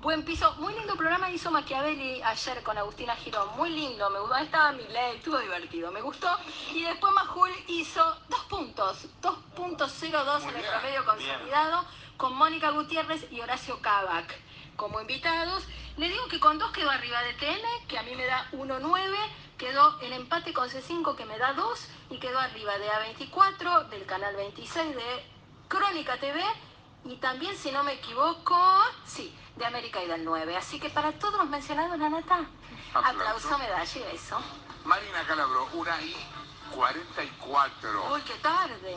Buen piso, muy lindo programa hizo Machiavelli ayer con Agustina Girón, muy lindo, me gustó, estaba mi ley, estuvo divertido, me gustó. Y después Majul hizo dos puntos, 2.02 en el promedio consolidado, con Mónica Gutiérrez y Horacio Kavak como invitados. Le digo que con dos quedó arriba de TN, que a mí me da 1.9, quedó el empate con C5 que me da 2 y quedó arriba de A24, del canal 26 de Crónica TV y también, si no me equivoco, sí, de América y del 9. Así que para todos los mencionados, la nata, aplauso, medalla y beso. Marina Calabro, una y 44. Uy, qué tarde.